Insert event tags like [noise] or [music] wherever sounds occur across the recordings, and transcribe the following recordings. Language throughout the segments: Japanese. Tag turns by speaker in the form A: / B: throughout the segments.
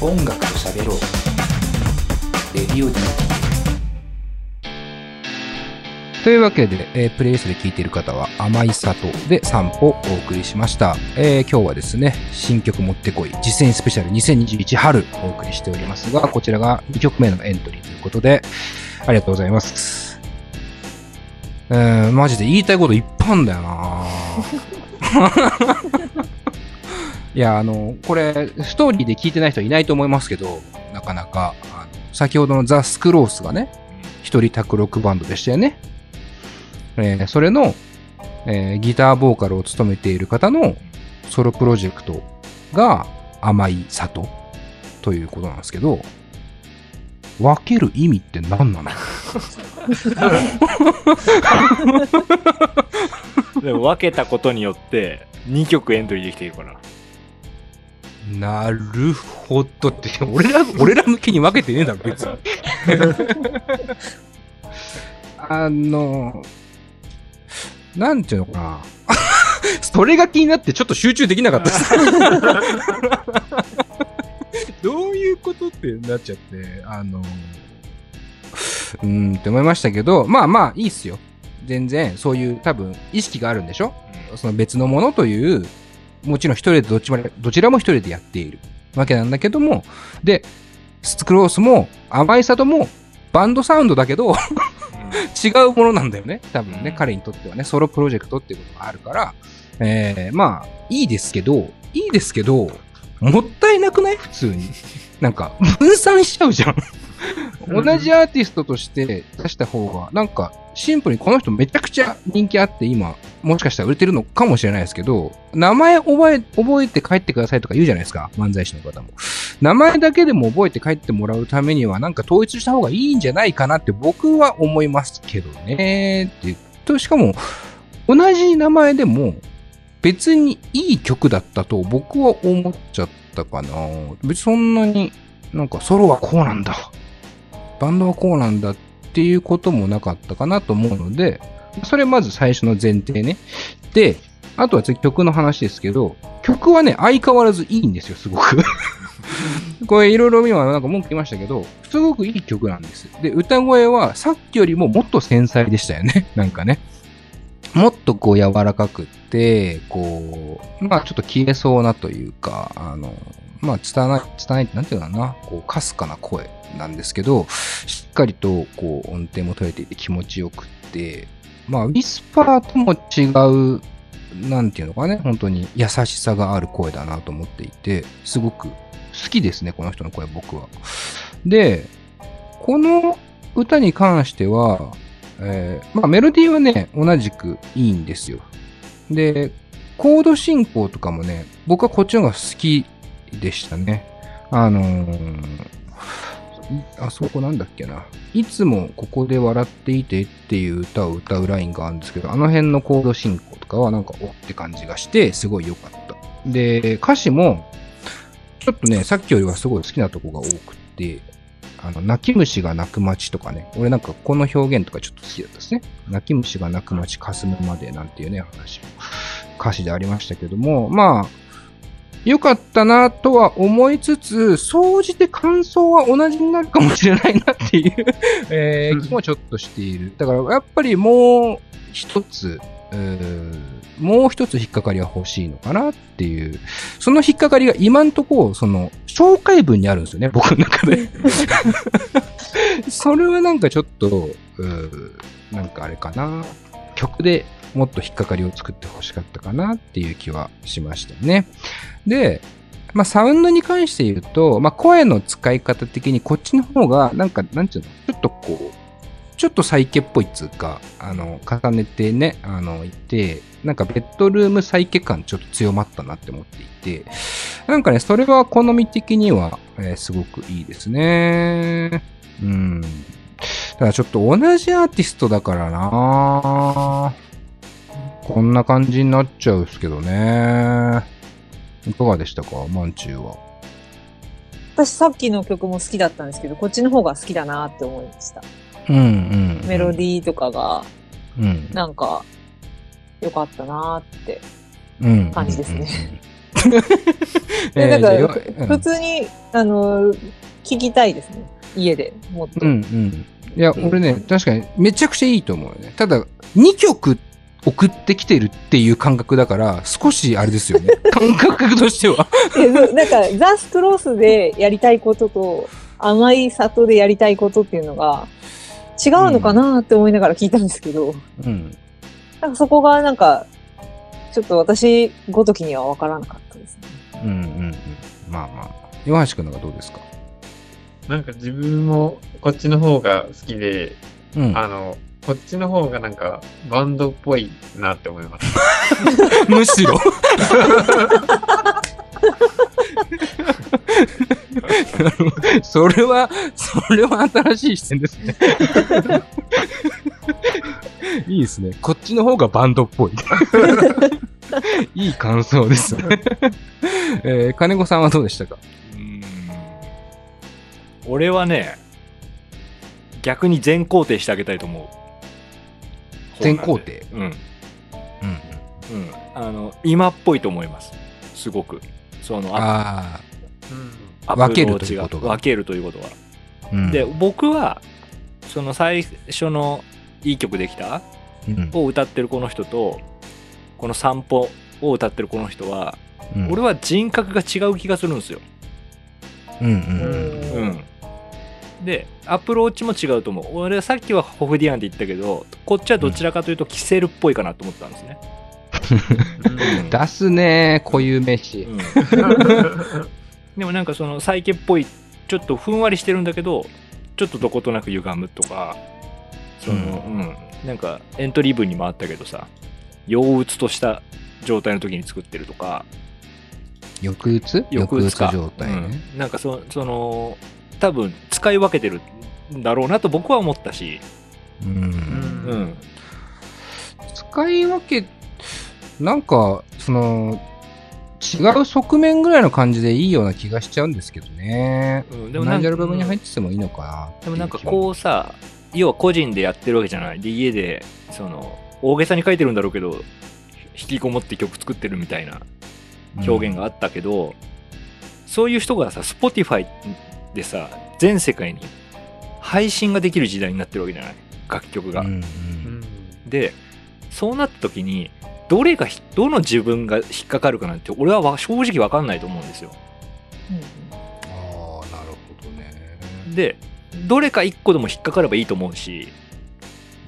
A: 音楽と喋ろう。レディオ D というわけで、えープレイリストで聴いている方は甘い里で散歩をお送りしました、えー今日はですね新曲持ってこい実践スペシャル2021春お送りしておりますがこちらが2曲目のエントリーということでありがとうございます。えー、マジで言いたいこといっぱいあんだよな [laughs] いや、あの、これ、ストーリーで聞いてない人いないと思いますけど、なかなか、あの先ほどのザ・スクロースがね、一人卓録バンドでしたよね。えーそれの、えーギターボーカルを務めている方のソロプロジェクトが甘い里ということなんですけど、分ける意味って何なの？[laughs]
B: でも分けたことによって2曲エントリーできているから。
A: なるほどって、[laughs] 俺ら、俺ら向けに分けてねえだろ、別に。[laughs] あの、なんていうのかな。[laughs] それが気になってちょっと集中できなかった。どういうことってなっちゃって、あの、うーんって思いましたけど、まあまあいいっすよ。全然そういう多分意識があるんでしょ？その別のものという、もちろん一人でどっちも、どちらも一人でやっている。わけなんだけども、で、スクロースも甘い里もバンドサウンドだけど、違うものなんだよね。多分ね、
B: うん。
A: 彼にとってはね、ソロプロジェクトっていうことがあるから、えー、まあ、いいですけど、いいですけど、もったいなくない？普通に。なんか、分散しちゃうじゃん。同じアーティストとして出した方が、なんか、シンプルにこの人めちゃくちゃ人気あって今、もしかしたら売れてるのかもしれないですけど、名前覚え、覚えて帰ってくださいとか言うじゃないですか、漫才師の方も。名前だけでも覚えて帰ってもらうためには、なんか統一した方がいいんじゃないかなって僕は思いますけどね。ってと、しかも、同じ名前でも、別にいい曲だったと僕は思っちゃったかな。別にそんなになんかソロはこうなんだ。バンドはこうなんだっていうこともなかったかなと思うので、それまず最初の前提ね。で、あとは次曲の話ですけど、曲はね、相変わらずいいんですよ、すごく。[laughs] これいろいろ今なんか文句言いましたけど、すごくいい曲なんです。で、歌声はさっきよりももっと繊細でしたよね。[laughs] なんかね。もっとこう柔らかくって、こう、まあちょっと消えそうなというか、あの、まあ拙い、拙いってなんていうのかな、こう、かすかな声なんですけど、しっかりとこう音程も取れていて気持ちよくって、まあウィスパーとも違う、なんていうのかね、本当に優しさがある声だなと思っていて、すごく好きですね、この人の声、僕は。で、この歌に関しては、えーまあメロディーはね、同じくいいんですよ。で、コード進行とかもね、僕はこっちの方が好きでしたね。あのーあそこなんだっけな。いつもここで笑っていてっていう歌を歌うラインがあるんですけど、あの辺のコード進行とかはなんかおって感じがして、すごい良かった。で、歌詞も、ちょっとね、さっきよりはすごい好きなとこが多くて、あの、泣き虫が泣く街とかね、俺なんかこの表現とかちょっと好きだったですね。泣き虫が泣く街霞むまでなんていうね、話も歌詞でありましたけども、まあ、良かったなとは思いつつ、総じて感想は同じになるかもしれないなっていう、[laughs] えー気もちょっとしている。だからやっぱりもう一つ、もう一つ引っかかりは欲しいのかなっていう。その引っかかりが今んとこ、その、紹介文にあるんですよね、僕の中で。[laughs] それはなんかちょっと、なんかあれかな。曲でもっと引っかかりを作って欲しかったかなっていう気はしましたね。で、まあ、サウンドに関して言うと、まあ、声の使い方的にこっちの方が、なんか、なんていうの、ちょっとこう、ちょっとサイケっぽいっつうか、あの、重ねてね、あの、いて、なんかベッドルームサイケ感ちょっと強まったなって思っていて、なんかね、それは好み的には、えーすごくいいですね。うん。ただちょっと同じアーティストだからなぁこんな感じになっちゃうっすけどね。いかがでしたか？マンチューは。
C: 私さっきの曲も好きだったんですけど、こっちの方が好きだなって思いました。
A: うんうん、
C: メロディーとかが、
A: うん。
C: なんか、良かったなって。
A: うん。
C: 感じですね
A: うん。[laughs]
C: でなんか、普通に、あの、聞きたいですね。家でもっと。
A: うんうん。いや、
B: うん
A: 俺ね、確かにめちゃくちゃいいと思うよね。ただ、2曲送ってきてるっていう感覚だから、少しあれですよね。[laughs] 感覚としては。
C: なんか、ザ・スクロースでやりたいことと、甘い里でやりたいことっていうのが、違うのかなって思いながら聞いたんですけど、
A: うん。
C: なんかそこがなんか、ちょっと私ごときには分からなかったですね。
A: うんうんうん。まあまあ。岩橋くんのがどうですか？
D: なんか自分もこっちの方が好きで、
A: うん。
D: あの、こっちの方がなんかバンドっぽいなって思います。[laughs]
A: むしろ？[laughs] それは、それは新しい視点ですね。[laughs] いいですね。こっちの方がバンドっぽい。いい感想ですね。えー金子さんはどうでしたか？
B: うん俺はね、逆に全肯定してあげたいと思う。
A: 全肯定
B: うん。
A: うん。
B: うん。あの、今っぽいと思います。すごく。その、あ
A: あ分けるということが
B: 分けるということは。
A: あ。うん
B: で、僕は、その最初のいい曲できた？
A: うん
B: を歌ってるこの人と、この散歩を歌ってるこの人は、
A: うん
B: 俺は人格が違う気がするんですよ。
A: うんうん
B: う。ん。で、アプローチも違うと思う。俺はさっきはホフディアンって言ったけど、こっちはどちらかというとキセルっぽいかなと思ったんですね。う [laughs] ん
A: 出すね固有名詞。
B: うん [laughs] でもなんかそのサイケっぽい、ちょっとふんわりしてるんだけど、ちょっとどことなく歪むとか、その、うん、なんかエントリー文にもあったけどさ、憂鬱とした状態の時に作ってるとか、
A: 抑うつ
B: 抑鬱か
A: 状態ね。
B: うんなんかそその多分使い分けてるんだろうなと僕は思ったし、
A: うん。
B: うん。
A: 使い分け、なんか、その、違う側面ぐらいの感じでいいような気がしちゃうんですけどね。
B: うん。でもなん
A: 同じアルバムに入っててもいいのかな。
B: でもなんかこうさ要は個人でやってるわけじゃない。で家でその大げさに書いてるんだろうけど引きこもって曲作ってるみたいな
A: うん
B: 表現があったけど、そういう人がさ Spotify でさ全世界に配信ができる時代になってるわけじゃない？楽曲が、
A: うんうん。
D: うん
B: でそうなった時にどれがひどの自分が引っかかるかなんて俺はわ正直わかんないと思うんですよ。
A: ああ、なるほどね。
B: でどれか一個でも引っかかればいいと思うし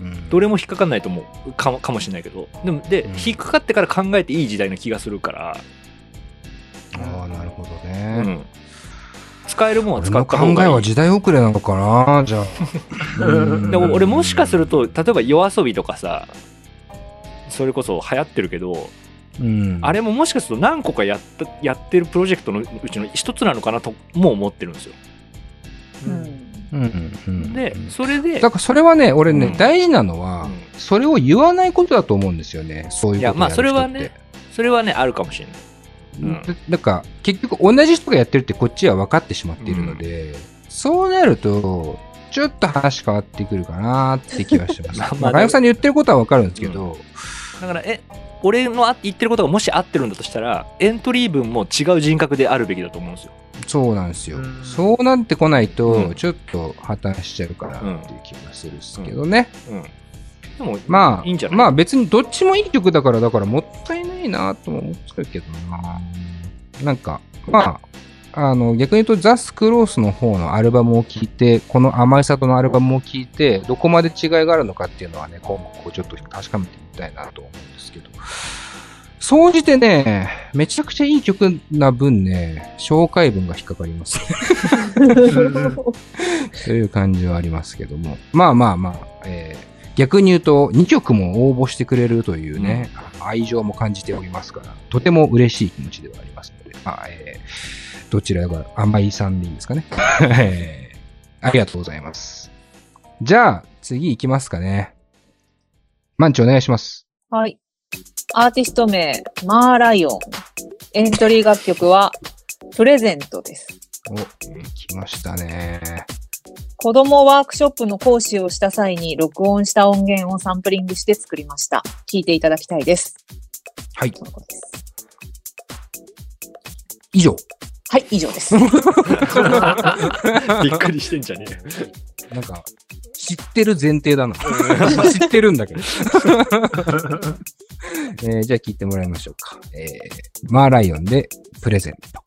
A: うん。
B: どれも引っかかんないと思う。かもかもしれないけど。でもで、
A: うん。
B: 引っかかってから考えていい時代な気がするから、
A: ああ、なるほど
B: う
A: ね。
B: ん、使えるもんは使った方がいい。
A: 考えは時代遅れなのかなじゃあ。う [laughs] ん
B: でも俺もしかすると例えば夜遊びとかさそれこそ流行ってるけど、
A: うん。
B: あれももしかすると何個かやったやってるプロジェクトのうちの一つなのかなとも思ってるんですよ。
C: うん。
A: うん。うん。うん。
B: でそれで
A: だからそれはね、俺ね、
B: うん。
A: 大事なのは、
B: うん。
A: それを言わないことだと思うんですよね。そういうことを
B: いやまあ
A: やる人って。
B: それはねそれはねあるかもしれないうん。
A: だだから、結局同じ人がやってるってこっちは分かってしまっているので、そうなると、ちょっと話変わってくるかなって気はします。
B: ま [laughs] あ
A: まあ、さんに言ってることは分かるんですけど、
B: だからえ俺のあ言ってることがもし合ってるんだとしたらエントリー文も違う人格であるべきだと思うんですよ。
A: そうなんですよ。
D: うん。
A: そうなってこないと、
B: うん。
A: ちょっと破綻しちゃうかなっていう気がするんですけどね。
B: うんでも
A: まあ、
B: いいんじゃない？
A: まあ別にどっちもいい曲だから、だからもったいないなとも思っちゃうけどな。なんか、まあ、あの、逆に言うとザ・スクロースの方のアルバムを聴いて、この甘い里のアルバムを聴いて、どこまで違いがあるのかっていうのはね、今後こうちょっと確かめてみたいなと思うんですけど。総じてね、めちゃくちゃいい曲な分ね、紹介文が引っかかりますね。[laughs] [laughs] という感じはありますけども。まあまあまあ、えー逆に言うと2曲も応募してくれるというね、あの愛情も感じておりますから、とても嬉しい気持ちではありますので、まあえーどちらが甘いさんでいいですかね。え [laughs] ーありがとうございます。じゃあ、次行きますかね。マンチお願いします。
C: はい。アーティスト名、マーライオン。エントリー楽曲は、プレゼントです。
A: お、来ましたね。
C: 子供ワークショップの講師をした際に録音した音源をサンプリングして作りました。聴いていただきたいです。
A: はい。以上。
C: はい、以上です。[laughs]
B: びっくりしてんじゃねえ。
A: なんか、知ってる前提だな。[laughs] 知ってるんだけど。[laughs] えーじゃあ聞いてもらいましょうか。えーマーライオンでプレゼント。